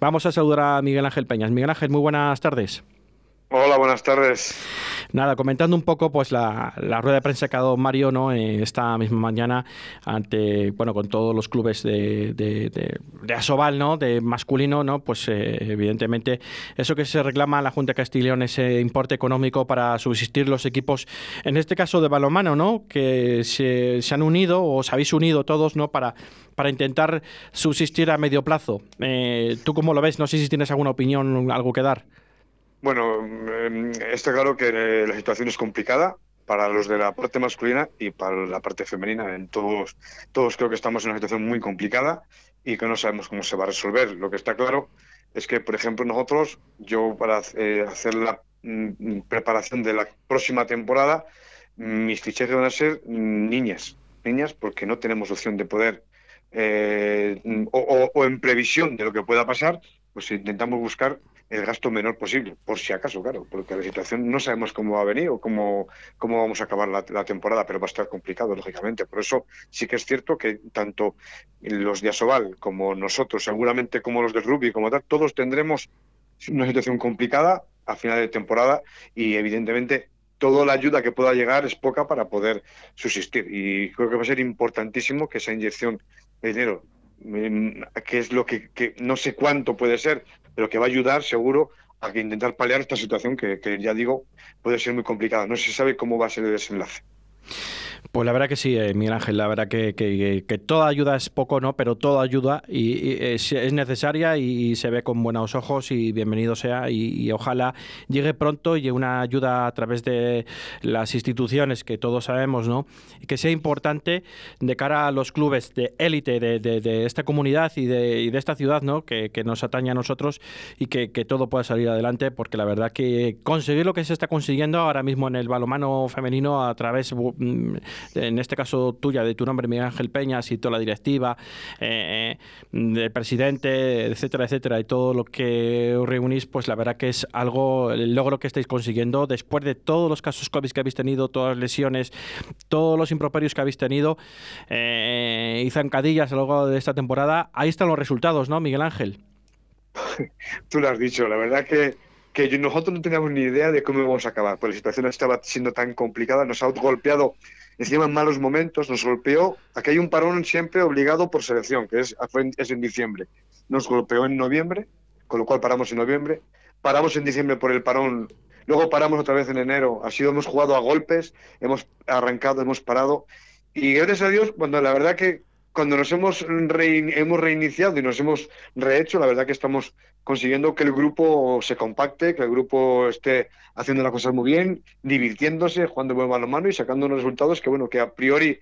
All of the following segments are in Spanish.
Vamos a saludar a Miguel Ángel Peñas. Miguel Ángel, muy buenas tardes. Hola, buenas tardes. Nada, comentando un poco pues la, rueda de prensa que ha dado Mario ¿no? Eh, esta misma mañana ante bueno con todos los clubes de, de, de, Asobal, ¿no? de masculino, ¿no? pues eh, evidentemente eso que se reclama a la Junta de Castileón, ese importe económico para subsistir los equipos, en este caso de balonmano, ¿no? que se, han unido o os habéis unido todos ¿no? para, para intentar subsistir a medio plazo. Eh, ¿Tú cómo lo ves? No sé si tienes alguna opinión, algo que dar. Bueno, em, está claro que la situación es complicada para los de la parte masculina y para la parte femenina. En todos, todos creo que estamos en una situación muy complicada y que no sabemos cómo se va a resolver. Lo que está claro es que, por ejemplo, nosotros, yo para eh, hacer la mm, preparación de la próxima temporada, mis fichajes van a ser niñas, niñas porque no tenemos opción de poder, eh, o en previsión de lo que pueda pasar, pues intentamos buscar el gasto menor posible, por si acaso, claro, porque la situación no sabemos cómo va a venir o cómo, cómo vamos a acabar la, temporada, pero va a estar complicado, lógicamente. Por eso sí que es cierto que tanto los de Asobal como nosotros, seguramente como los de Rugby, como tal, todos tendremos una situación complicada a final de temporada y evidentemente toda la ayuda que pueda llegar es poca para poder subsistir. Y creo que va a ser importantísimo que esa inyección de dinero que es lo que, no sé cuánto puede ser, pero que va a ayudar seguro a que intentar paliar esta situación que, que ya digo puede ser muy complicada. No se sabe cómo va a ser el desenlace. Pues la verdad que sí, eh, Miguel Ángel, la verdad que, que, toda ayuda es poco, ¿no? Pero toda ayuda y, es, necesaria y, se ve con buenos ojos y bienvenido sea y, ojalá llegue pronto y una ayuda a través de las instituciones que todos sabemos, ¿no? Y que sea importante de cara a los clubes de élite de, de, esta comunidad y de, de esta ciudad, ¿no? Que, que, nos atañe a nosotros y que, todo pueda salir adelante porque la verdad que conseguir lo que se está consiguiendo ahora mismo en el balomano femenino a través mm, en este caso tuya, de tu nombre, Miguel Ángel Peñas, y toda la directiva, eh, del presidente, etcétera, etcétera, y todo lo que os reunís, pues la verdad que es algo, el logro que estáis consiguiendo después de todos los casos COVID que habéis tenido, todas las lesiones, todos los improperios que habéis tenido eh, y zancadillas a lo largo de esta temporada. Ahí están los resultados, ¿no, Miguel Ángel? Tú lo has dicho, la verdad que que nosotros no teníamos ni idea de cómo íbamos a acabar, porque la situación estaba siendo tan complicada, nos ha golpeado encima en malos momentos, nos golpeó, aquí hay un parón siempre obligado por selección, que es, es en diciembre. Nos golpeó en noviembre, con lo cual paramos en noviembre, paramos en diciembre por el parón, luego paramos otra vez en enero, así hemos jugado a golpes, hemos arrancado, hemos parado, y gracias a Dios, cuando la verdad que cuando nos hemos, hemos reiniciado y nos hemos rehecho, la verdad que estamos consiguiendo que el grupo se compacte, que el grupo esté haciendo las cosas muy bien, divirtiéndose, jugando buen balonmano y sacando unos resultados que, bueno, que a priori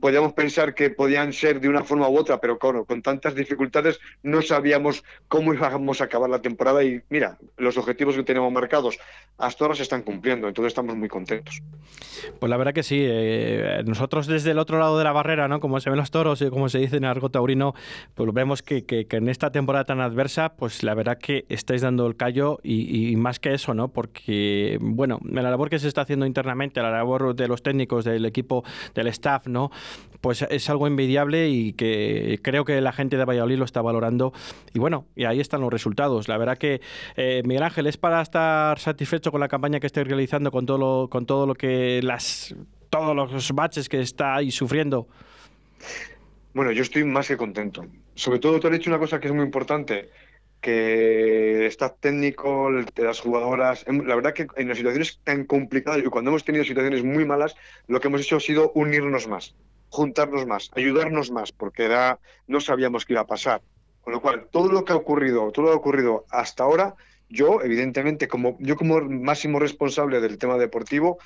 podíamos pensar que podían ser de una forma u otra, pero con, con tantas dificultades no sabíamos cómo íbamos a acabar la temporada y mira, los objetivos que tenemos marcados hasta ahora se están cumpliendo, entonces estamos muy contentos. Pues la verdad que sí, eh, nosotros desde el otro lado de la barrera, ¿no? como se ven los toros y como se dice en argot taurino, pues vemos que, que, en esta temporada tan adversa, pues la verdad que estáis dando el callo y, y más que eso, ¿no? porque bueno, la labor que se está haciendo internamente, la labor de los técnicos, del equipo, del staff, ¿no? Pues es algo envidiable y que creo que la gente de Valladolid lo está valorando. Y bueno, y ahí están los resultados. La verdad que, eh, Miguel Ángel, es para estar satisfecho con la campaña que estáis realizando, con todo lo, con todo lo que las todos los baches que estáis sufriendo. Bueno, yo estoy más que contento. Sobre todo, te has dicho una cosa que es muy importante que staff técnico, las jugadoras, la verdad que en las situaciones tan complicadas y cuando hemos tenido situaciones muy malas, lo que hemos hecho ha sido unirnos más, juntarnos más, ayudarnos más, porque era, no sabíamos qué iba a pasar. Con lo cual, todo lo que ha ocurrido, todo lo que ha ocurrido hasta ahora, yo, evidentemente, como yo como máximo responsable del tema deportivo,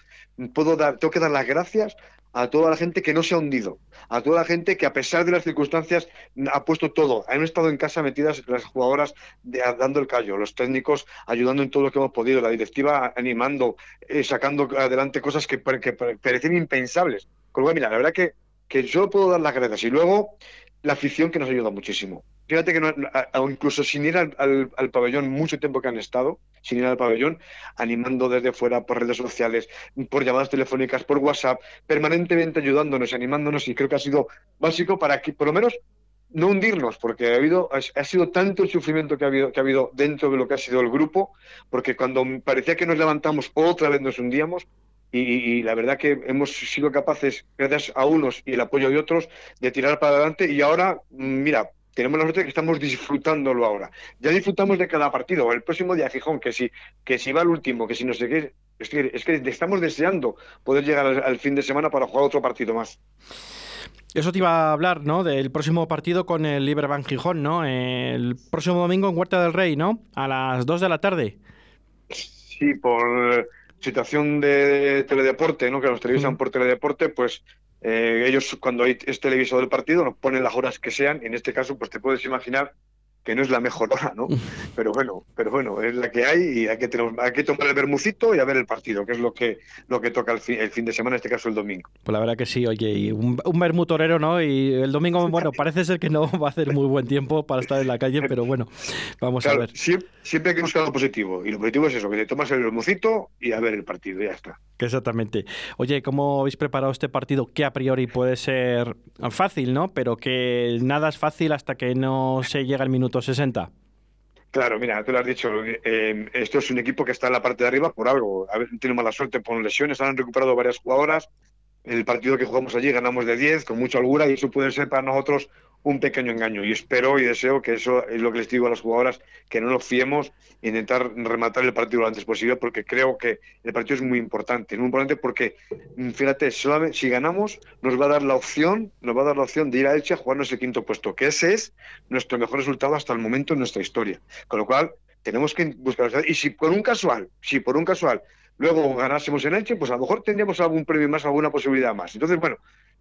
puedo dar, tengo que dar las gracias a toda la gente que no se ha hundido, a toda la gente que a pesar de las circunstancias ha puesto todo. Han estado en casa metidas las jugadoras dando el callo, los técnicos ayudando en todo lo que hemos podido, la directiva animando, eh, sacando adelante cosas que, parecían impensables. Con lo cual, mira, la verdad que, que yo puedo dar las gracias. Y luego la afición que nos ayuda muchísimo. Fíjate que no, incluso sin ir al, pabellón, mucho tiempo que han estado, sin ir al pabellón, animando desde fuera por redes sociales, por llamadas telefónicas, por WhatsApp, permanentemente ayudándonos, animándonos, y creo que ha sido básico para que, por lo menos, no hundirnos, porque ha habido, ha sido tanto el sufrimiento que ha habido, que ha habido dentro de lo que ha sido el grupo, porque cuando parecía que nos levantamos, otra vez nos hundíamos, y, la verdad que hemos sido capaces, gracias a unos y el apoyo de otros, de tirar para adelante, y ahora, mm, mira, tenemos la suerte de que estamos disfrutándolo ahora. Ya disfrutamos de cada partido. El próximo día Gijón, que si, que si va al último, que si no sé qué, es que, es que estamos deseando poder llegar al fin de semana para jugar otro partido más. Eso te iba a hablar, ¿no? Del próximo partido con el Liberbank Gijón, ¿no? El próximo domingo en Huerta del Rey, ¿no? A las 2 de la tarde. Sí, por situación de teledeporte, ¿no? Que nos televisan por teledeporte, pues eh, ellos cuando es televisado el partido nos ponen las horas que sean. En este caso, pues te puedes imaginar que no es la mejor hora, ¿no? Pero bueno, pero bueno, es la que hay y hay que, tener, hay que tomar el bermucito y a ver el partido, que es lo que, lo que toca el fin, el fin de semana, en este caso el domingo. Pues la verdad que sí, oye, y un, un torero, ¿no? Y el domingo, bueno, parece ser que no va a hacer muy buen tiempo para estar en la calle, pero bueno, vamos a ver. Siempre, siempre, hay que buscar lo positivo, y lo positivo es eso, que te tomas el bermucito y a ver el partido, ya está. Exactamente. Oye, ¿cómo habéis preparado este partido? Que a priori puede ser fácil, ¿no? Pero que nada es fácil hasta que no se llega al minuto 60. Claro, mira, tú lo has dicho, eh, esto es un equipo que está en la parte de arriba por algo. A veces tiene mala suerte por lesiones, han recuperado varias jugadoras. El partido que jugamos allí ganamos de 10 con mucha holgura y eso puede ser para nosotros un pequeño engaño. Y espero y deseo que eso es lo que les digo a las jugadoras, que no nos fiemos e intentar rematar el partido lo antes posible, porque creo que el partido es muy importante. Es muy importante porque, mm, fíjate, si ganamos, nos va a dar la opción, nos va a dar la opción de ir a Elche a jugarnos el quinto puesto, que ese es nuestro mejor resultado hasta el momento en nuestra historia. Con lo cual, tenemos que buscar. Y si por un casual, si por un casual luego ganásemos en Elche, pues a lo mejor tendríamos algún premio más, alguna posibilidad más. Entonces, bueno,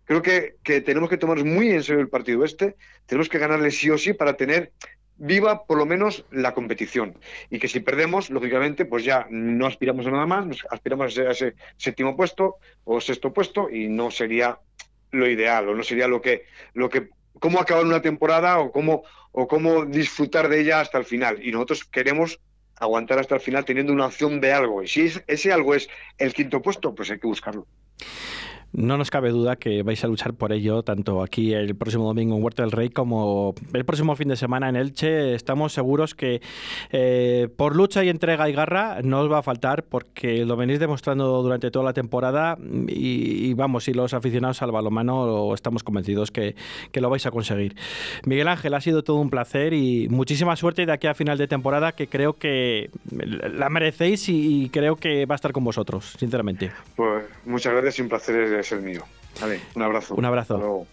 creo que, tenemos que tomar muy en serio el partido este, tenemos que ganarle sí o sí para tener viva por lo menos la competición. Y que si perdemos, lógicamente, pues ya no aspiramos a nada más, nos aspiramos a ese, séptimo puesto o sexto puesto y no sería lo ideal o no sería lo que lo que cómo acabar una temporada o cómo o cómo disfrutar de ella hasta el final. Y nosotros queremos aguantar hasta el final teniendo una opción de algo y si ese algo es el quinto puesto, pues hay que buscarlo. No nos cabe duda que vais a luchar por ello, tanto aquí el próximo domingo en Huerta del Rey como el próximo fin de semana en Elche. Estamos seguros que eh, por lucha y entrega y garra no os va a faltar porque lo venís demostrando durante toda la temporada y, vamos, si los aficionados al balomano estamos convencidos que, que, lo vais a conseguir. Miguel Ángel, ha sido todo un placer y muchísima suerte de aquí a final de temporada que creo que la merecéis y, creo que va a estar con vosotros, sinceramente. Pues muchas gracias y un placer es el mío. Vale, un abrazo. Un abrazo.